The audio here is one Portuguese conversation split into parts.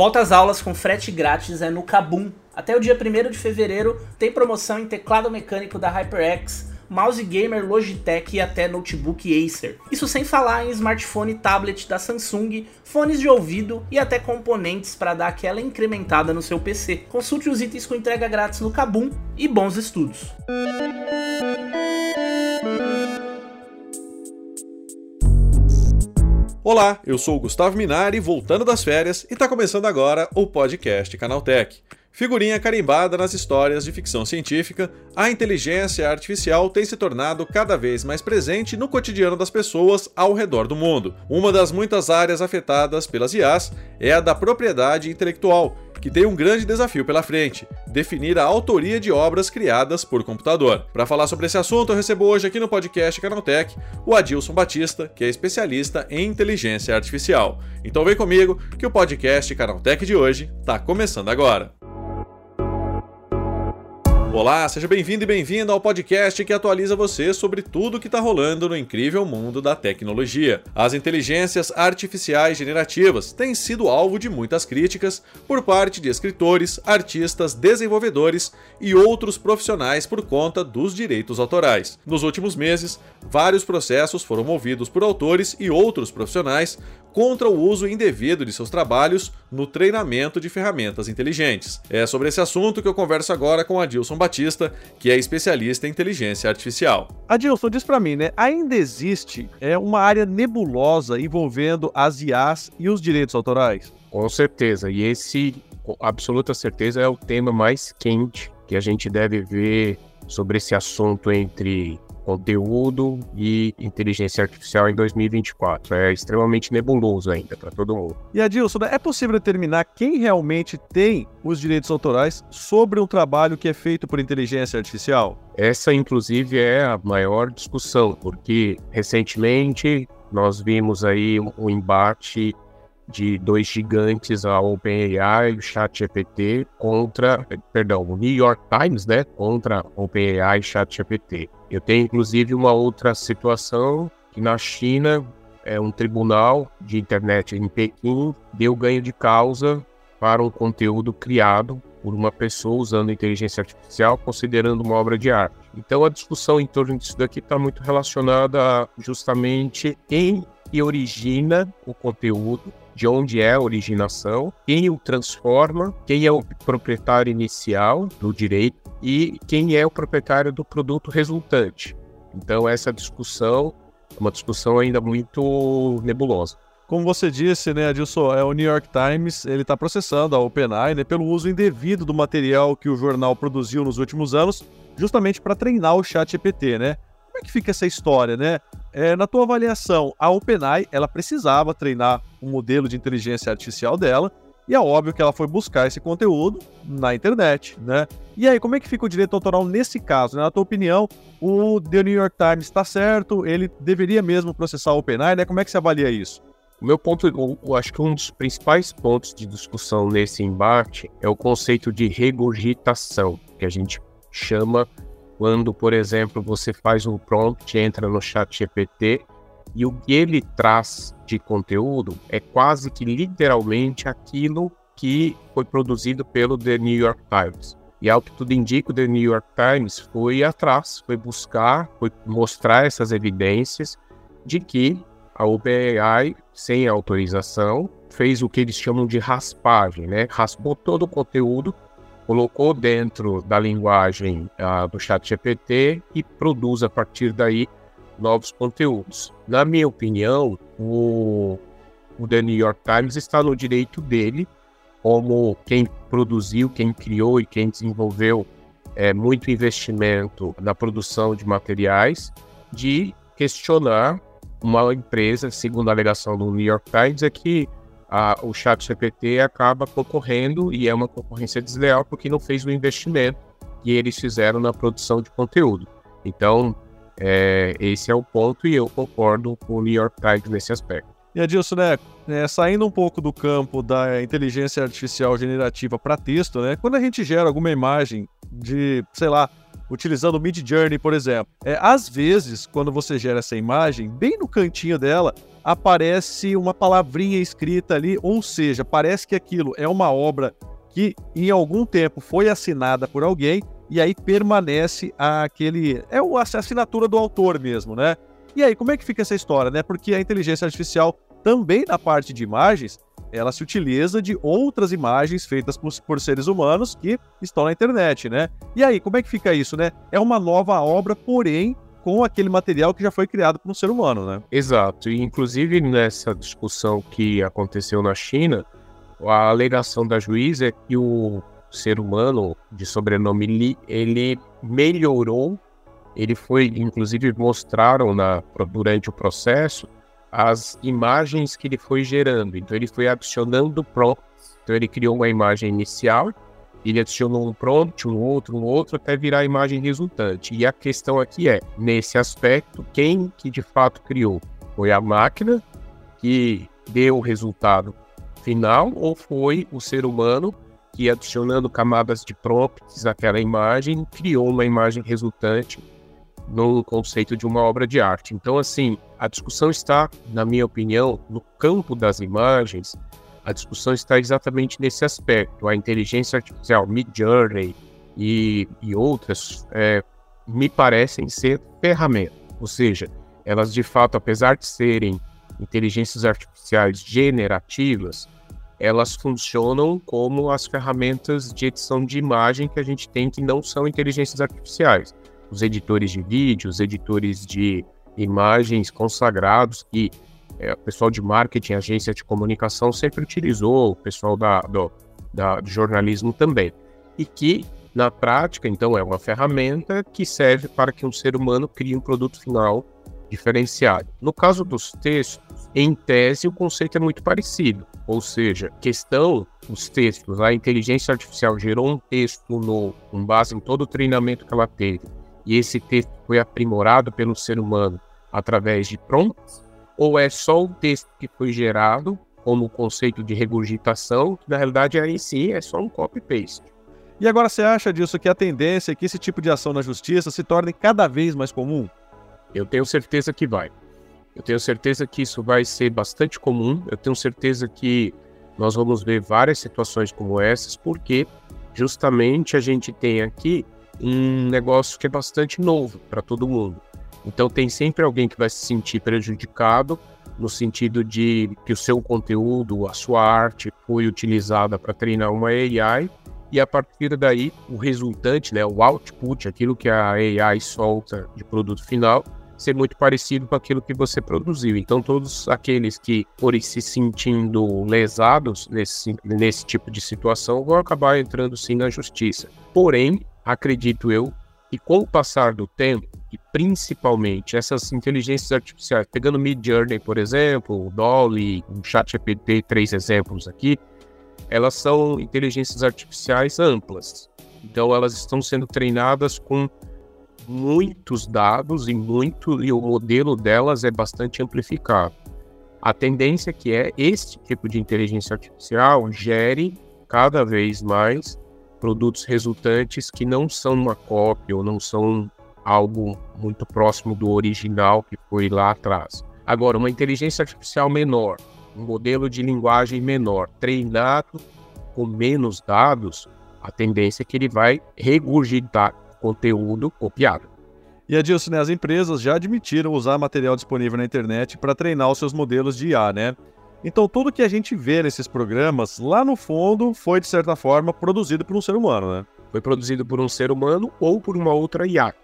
Volta às aulas com frete grátis é no Kabum. Até o dia 1 de fevereiro tem promoção em teclado mecânico da HyperX, mouse gamer Logitech e até notebook Acer. Isso sem falar em smartphone e tablet da Samsung, fones de ouvido e até componentes para dar aquela incrementada no seu PC. Consulte os itens com entrega grátis no Kabum e bons estudos. Olá, eu sou o Gustavo Minari, voltando das férias, e está começando agora o podcast Canaltech. Figurinha carimbada nas histórias de ficção científica, a inteligência artificial tem se tornado cada vez mais presente no cotidiano das pessoas ao redor do mundo. Uma das muitas áreas afetadas pelas IAs é a da propriedade intelectual, que tem um grande desafio pela frente: definir a autoria de obras criadas por computador. Para falar sobre esse assunto, eu recebo hoje aqui no podcast Canaltech o Adilson Batista, que é especialista em inteligência artificial. Então vem comigo que o podcast Canaltech de hoje está começando agora. Olá, seja bem-vindo e bem-vinda ao podcast que atualiza você sobre tudo o que está rolando no incrível mundo da tecnologia. As inteligências artificiais generativas têm sido alvo de muitas críticas por parte de escritores, artistas, desenvolvedores e outros profissionais por conta dos direitos autorais. Nos últimos meses, vários processos foram movidos por autores e outros profissionais contra o uso indevido de seus trabalhos no treinamento de ferramentas inteligentes. É sobre esse assunto que eu converso agora com Adilson Batista, que é especialista em inteligência artificial. Adilson, diz para mim, né? Ainda existe é, uma área nebulosa envolvendo as IAs e os direitos autorais? Com certeza, e esse, com absoluta certeza, é o tema mais quente que a gente deve ver sobre esse assunto entre conteúdo e inteligência artificial em 2024. É extremamente nebuloso ainda para todo mundo. E Adilson, é possível determinar quem realmente tem os direitos autorais sobre um trabalho que é feito por inteligência artificial? Essa, inclusive, é a maior discussão, porque recentemente nós vimos aí um embate de dois gigantes, a OpenAI e o ChatGPT, contra, perdão, o New York Times, né, contra OpenAI e ChatGPT. Eu tenho inclusive uma outra situação que na China é um tribunal de internet em Pequim deu ganho de causa para um conteúdo criado por uma pessoa usando inteligência artificial, considerando uma obra de arte. Então a discussão em torno disso daqui está muito relacionada a justamente quem que origina o conteúdo de onde é a originação, quem o transforma, quem é o proprietário inicial do direito e quem é o proprietário do produto resultante. Então, essa discussão é uma discussão ainda muito nebulosa. Como você disse, né, Adilson, é o New York Times, ele está processando a OpenAI né, pelo uso indevido do material que o jornal produziu nos últimos anos, justamente para treinar o chat GPT, né? Como é que fica essa história, né? É, na tua avaliação, a OpenAI ela precisava treinar um modelo de inteligência artificial dela, e é óbvio que ela foi buscar esse conteúdo na internet, né? E aí, como é que fica o direito autoral nesse caso? Né? Na tua opinião, o The New York Times está certo? Ele deveria mesmo processar a OpenAI, né? Como é que você avalia isso? O meu ponto, eu acho que um dos principais pontos de discussão nesse embate é o conceito de regurgitação, que a gente chama quando, por exemplo, você faz um prompt, entra no chat GPT e o que ele traz de conteúdo é quase que literalmente aquilo que foi produzido pelo The New York Times. E ao que tudo indica, o The New York Times foi atrás, foi buscar, foi mostrar essas evidências de que a OpenAI, sem autorização, fez o que eles chamam de raspagem, né? Raspou todo o conteúdo colocou dentro da linguagem uh, do chat GPT e produz a partir daí novos conteúdos. Na minha opinião, o, o The New York Times está no direito dele, como quem produziu, quem criou e quem desenvolveu é, muito investimento na produção de materiais, de questionar uma empresa, segundo a alegação do New York Times, é que a, o chat GPT acaba concorrendo e é uma concorrência desleal porque não fez o investimento que eles fizeram na produção de conteúdo. Então, é, esse é o ponto e eu concordo com o New York Times nesse aspecto. E Adilson, né, é, saindo um pouco do campo da inteligência artificial generativa para texto, né, quando a gente gera alguma imagem de, sei lá, utilizando o Mid Journey, por exemplo, é, às vezes, quando você gera essa imagem, bem no cantinho dela, aparece uma palavrinha escrita ali, ou seja, parece que aquilo é uma obra que em algum tempo foi assinada por alguém e aí permanece aquele. É a assinatura do autor mesmo, né? E aí, como é que fica essa história, né? Porque a inteligência artificial, também na parte de imagens, ela se utiliza de outras imagens feitas por, por, seres humanos que estão na internet, né? E aí, como é que fica isso, né? É uma nova obra, porém com aquele material que já foi criado por um ser humano, né? Exato. E inclusive nessa discussão que aconteceu na China, a alegação da juíza é que o ser humano de sobrenome Li, ele melhorou, ele foi, inclusive mostraram na, durante o processo as imagens que ele foi gerando. Então ele foi adicionando prompts. Então ele criou uma imagem inicial, ele adicionou um prompt, um outro, um outro, até virar a imagem resultante. E a questão aqui é, nesse aspecto, quem que de fato criou? Foi a máquina que deu o resultado final ou foi o ser humano que, adicionando camadas de prompts àquela imagem, criou uma imagem resultante no conceito de uma obra de arte. Então, assim, a discussão está, na minha opinião, no campo das imagens, a discussão está exatamente nesse aspecto. A inteligência artificial, Midjourney e, e outras, é, me parecem ser ferramentas. Ou seja, elas de fato, apesar de serem inteligências artificiais generativas, elas funcionam como as ferramentas de edição de imagem que a gente tem que não são inteligências artificiais. Os editores de vídeo, os editores de imagens consagrados que é, o pessoal de marketing, agência de comunicação sempre utilizou, o pessoal da, do, da, do jornalismo também. E que, na prática, então, é uma ferramenta que serve para que um ser humano crie um produto final diferenciado. No caso dos textos, em tese, o conceito é muito parecido. Ou seja, questão, os textos, a inteligência artificial gerou um texto novo, com base em todo o treinamento que ela teve, e esse texto foi aprimorado pelo ser humano através de prompts, ou é só o texto que foi gerado como conceito de regurgitação, que na realidade aí sim é só um copy-paste. E agora você acha disso que a tendência é que esse tipo de ação na justiça se torne cada vez mais comum? Eu tenho certeza que vai. Eu tenho certeza que isso vai ser bastante comum. Eu tenho certeza que nós vamos ver várias situações como essas, porque justamente a gente tem aqui um negócio que é bastante novo para todo mundo. Então tem sempre alguém que vai se sentir prejudicado no sentido de que o seu conteúdo, a sua arte foi utilizada para treinar uma AI e a partir daí o resultante, né, o output, aquilo que a AI solta de produto final, ser muito parecido com aquilo que você produziu. Então, todos aqueles que forem se sentindo lesados nesse, nesse tipo de situação vão acabar entrando sim na justiça. Porém, acredito eu que com o passar do tempo, e principalmente essas inteligências artificiais, pegando Mid Journey, por exemplo, o Dolly, o ChatGPT, três exemplos aqui, elas são inteligências artificiais amplas. Então, elas estão sendo treinadas com muitos dados e muito e o modelo delas é bastante amplificado. A tendência que é este tipo de inteligência artificial gere cada vez mais produtos resultantes que não são uma cópia ou não são algo muito próximo do original que foi lá atrás. Agora, uma inteligência artificial menor, um modelo de linguagem menor, treinado com menos dados, a tendência é que ele vai regurgitar conteúdo copiado. E Adilson, né, as empresas já admitiram usar material disponível na internet para treinar os seus modelos de IA, né? Então tudo que a gente vê nesses programas, lá no fundo, foi de certa forma produzido por um ser humano, né? Foi produzido por um ser humano ou por uma outra IA.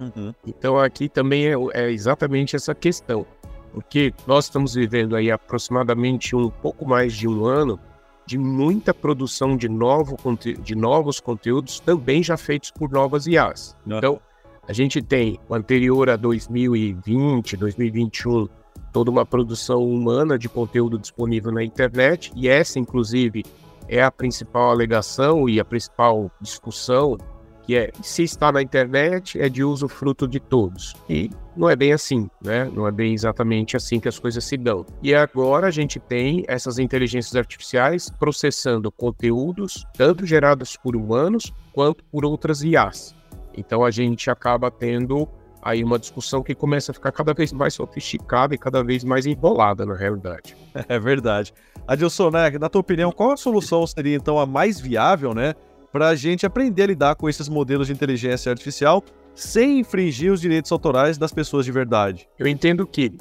Uhum. Então aqui também é, é exatamente essa questão. Porque nós estamos vivendo aí aproximadamente um pouco mais de um ano de muita produção de, novo, de novos conteúdos também já feitos por novas IAs. Então, a gente tem o anterior a 2020, 2021, toda uma produção humana de conteúdo disponível na internet, e essa, inclusive, é a principal alegação e a principal discussão que é se está na internet é de uso fruto de todos. E não é bem assim, né? Não é bem exatamente assim que as coisas se dão. E agora a gente tem essas inteligências artificiais processando conteúdos, tanto gerados por humanos quanto por outras IAs. Então a gente acaba tendo aí uma discussão que começa a ficar cada vez mais sofisticada e cada vez mais enrolada, na realidade. É verdade. Adilson, né, na tua opinião, qual a solução seria então a mais viável, né, para a gente aprender a lidar com esses modelos de inteligência artificial sem infringir os direitos autorais das pessoas de verdade? Eu entendo que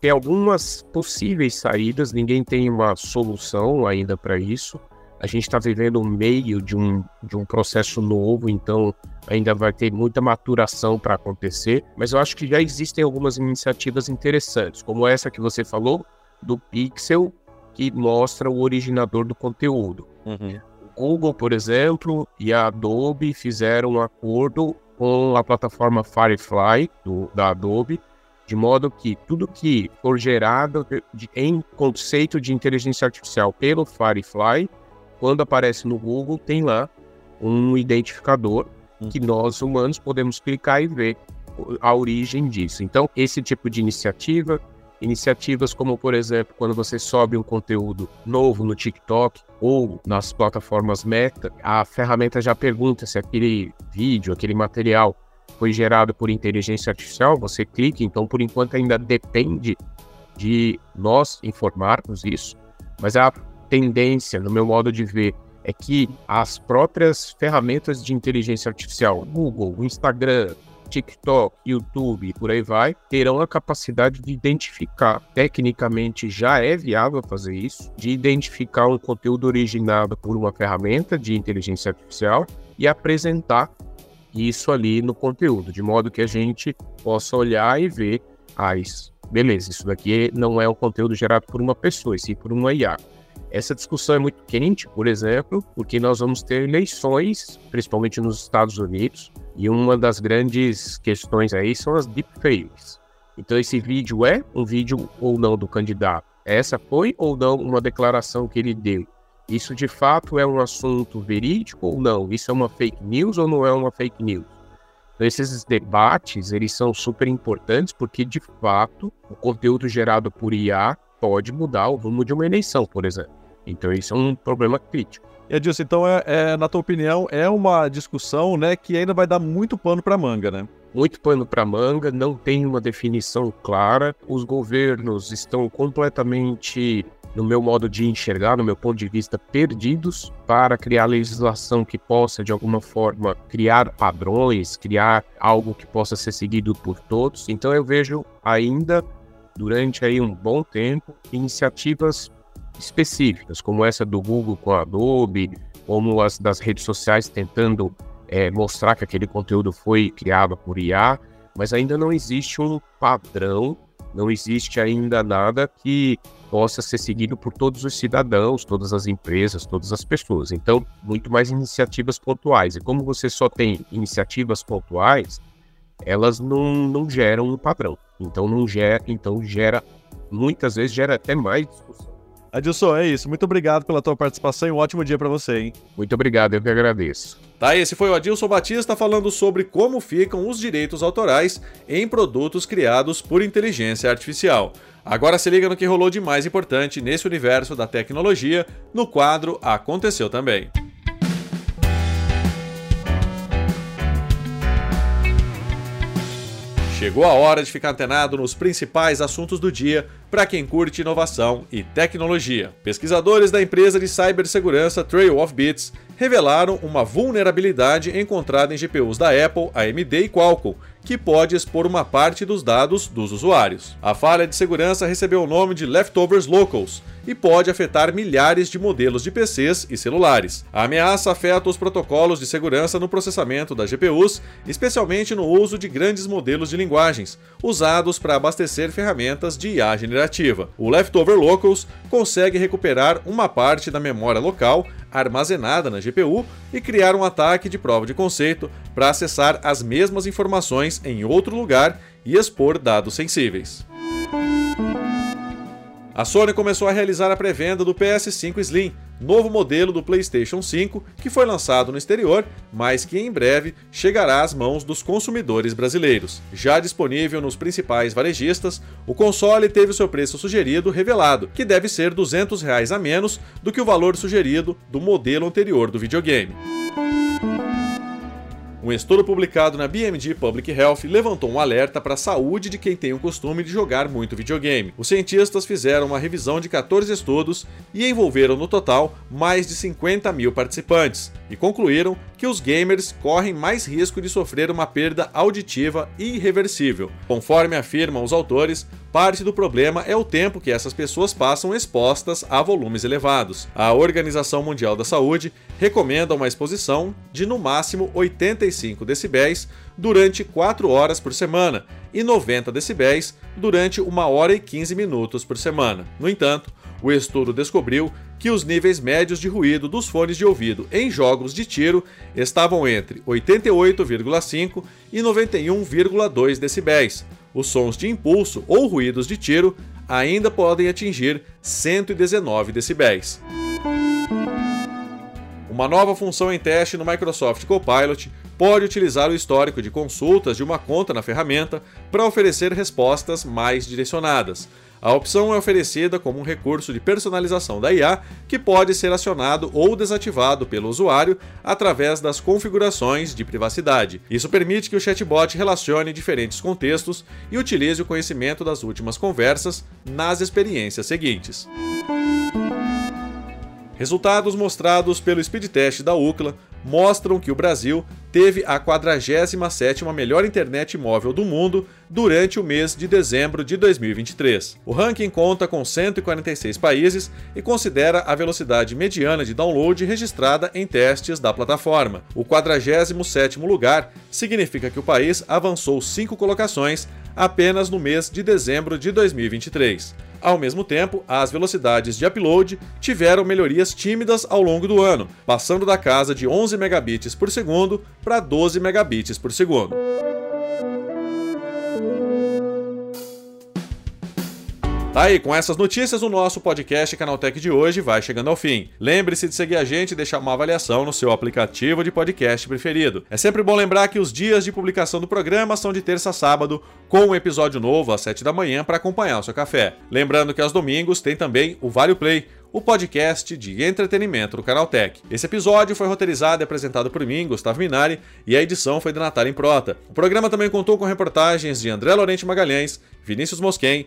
tem algumas possíveis saídas, ninguém tem uma solução ainda para isso. A gente está vivendo no meio de um, de um processo novo, então ainda vai ter muita maturação para acontecer. Mas eu acho que já existem algumas iniciativas interessantes, como essa que você falou, do Pixel, que mostra o originador do conteúdo. Uhum. O Google, por exemplo, e a Adobe fizeram um acordo com a plataforma Firefly do, da Adobe, de modo que tudo que for gerado de, em conceito de inteligência artificial pelo Firefly, quando aparece no Google, tem lá um identificador hum. que nós humanos podemos clicar e ver a origem disso. Então, esse tipo de iniciativa Iniciativas como, por exemplo, quando você sobe um conteúdo novo no TikTok ou nas plataformas Meta, a ferramenta já pergunta se aquele vídeo, aquele material foi gerado por inteligência artificial, você clica, então por enquanto ainda depende de nós informarmos isso, mas a tendência, no meu modo de ver, é que as próprias ferramentas de inteligência artificial, Google, Instagram, TikTok, YouTube e por aí vai, terão a capacidade de identificar, tecnicamente já é viável fazer isso, de identificar um conteúdo originado por uma ferramenta de inteligência artificial e apresentar isso ali no conteúdo, de modo que a gente possa olhar e ver, ah, isso, beleza, isso daqui não é um conteúdo gerado por uma pessoa, e sim por uma IA. Essa discussão é muito quente, por exemplo, porque nós vamos ter eleições, principalmente nos Estados Unidos, e uma das grandes questões aí são as deepfakes. Então, esse vídeo é um vídeo ou não do candidato? Essa foi ou não uma declaração que ele deu? Isso de fato é um assunto verídico ou não? Isso é uma fake news ou não é uma fake news? Então, esses debates, eles são super importantes porque, de fato, o conteúdo gerado por IA pode mudar o rumo de uma eleição, por exemplo. Então isso é um problema crítico. E Adilson, então, é, é, na tua opinião, é uma discussão né, que ainda vai dar muito pano para manga, né? Muito pano para manga, não tem uma definição clara. Os governos estão completamente, no meu modo de enxergar, no meu ponto de vista, perdidos para criar legislação que possa, de alguma forma, criar padrões, criar algo que possa ser seguido por todos. Então eu vejo ainda durante aí um bom tempo iniciativas específicas, como essa do Google com a Adobe, como as das redes sociais tentando é, mostrar que aquele conteúdo foi criado por IA, mas ainda não existe um padrão, não existe ainda nada que possa ser seguido por todos os cidadãos, todas as empresas, todas as pessoas. Então, muito mais iniciativas pontuais. E como você só tem iniciativas pontuais, elas não, não geram um padrão. Então não gera, então gera muitas vezes gera até mais discussão. Adilson, é isso. Muito obrigado pela tua participação e um ótimo dia para você, hein? Muito obrigado, eu que agradeço. Tá, esse foi o Adilson Batista falando sobre como ficam os direitos autorais em produtos criados por inteligência artificial. Agora se liga no que rolou de mais importante nesse universo da tecnologia no quadro Aconteceu Também. Chegou a hora de ficar antenado nos principais assuntos do dia para quem curte inovação e tecnologia. Pesquisadores da empresa de cibersegurança Trail of Bits revelaram uma vulnerabilidade encontrada em GPUs da Apple, AMD e Qualcomm, que pode expor uma parte dos dados dos usuários. A falha de segurança recebeu o nome de Leftovers Locals e pode afetar milhares de modelos de PCs e celulares. A ameaça afeta os protocolos de segurança no processamento das GPUs, especialmente no uso de grandes modelos de linguagens, usados para abastecer ferramentas de IA generativa. O Leftover Locals consegue recuperar uma parte da memória local armazenada na GPU e criar um ataque de prova de conceito para acessar as mesmas informações em outro lugar e expor dados sensíveis. A Sony começou a realizar a pré-venda do PS5 Slim, novo modelo do PlayStation 5 que foi lançado no exterior, mas que em breve chegará às mãos dos consumidores brasileiros. Já disponível nos principais varejistas, o console teve seu preço sugerido revelado, que deve ser 200 reais a menos do que o valor sugerido do modelo anterior do videogame. Um estudo publicado na BMG Public Health levantou um alerta para a saúde de quem tem o costume de jogar muito videogame. Os cientistas fizeram uma revisão de 14 estudos e envolveram no total mais de 50 mil participantes, e concluíram que os gamers correm mais risco de sofrer uma perda auditiva irreversível. Conforme afirmam os autores, parte do problema é o tempo que essas pessoas passam expostas a volumes elevados. A Organização Mundial da Saúde recomenda uma exposição de no máximo 85 decibéis durante 4 horas por semana e 90 decibéis durante 1 hora e 15 minutos por semana. No entanto, o estudo descobriu que os níveis médios de ruído dos fones de ouvido em jogos de tiro estavam entre 88,5 e 91,2 decibéis. Os sons de impulso ou ruídos de tiro ainda podem atingir 119 decibéis. Uma nova função em teste no Microsoft Copilot pode utilizar o histórico de consultas de uma conta na ferramenta para oferecer respostas mais direcionadas. A opção é oferecida como um recurso de personalização da IA que pode ser acionado ou desativado pelo usuário através das configurações de privacidade. Isso permite que o chatbot relacione diferentes contextos e utilize o conhecimento das últimas conversas nas experiências seguintes. Resultados mostrados pelo speed test da UCLA mostram que o Brasil teve a 47ª melhor internet móvel do mundo durante o mês de dezembro de 2023. O ranking conta com 146 países e considera a velocidade mediana de download registrada em testes da plataforma. O 47º lugar significa que o país avançou cinco colocações apenas no mês de dezembro de 2023. Ao mesmo tempo, as velocidades de upload tiveram melhorias tímidas ao longo do ano, passando da casa de 11 megabits por segundo para 12 megabits por segundo. Tá aí, com essas notícias, o nosso podcast Canaltech de hoje vai chegando ao fim. Lembre-se de seguir a gente e deixar uma avaliação no seu aplicativo de podcast preferido. É sempre bom lembrar que os dias de publicação do programa são de terça a sábado, com um episódio novo às 7 da manhã para acompanhar o seu café. Lembrando que aos domingos tem também o Vale Play, o podcast de entretenimento do Canaltech. Esse episódio foi roteirizado e apresentado por mim, Gustavo Minari, e a edição foi de Natália Improta. O programa também contou com reportagens de André Lorente Magalhães, Vinícius Mosquen,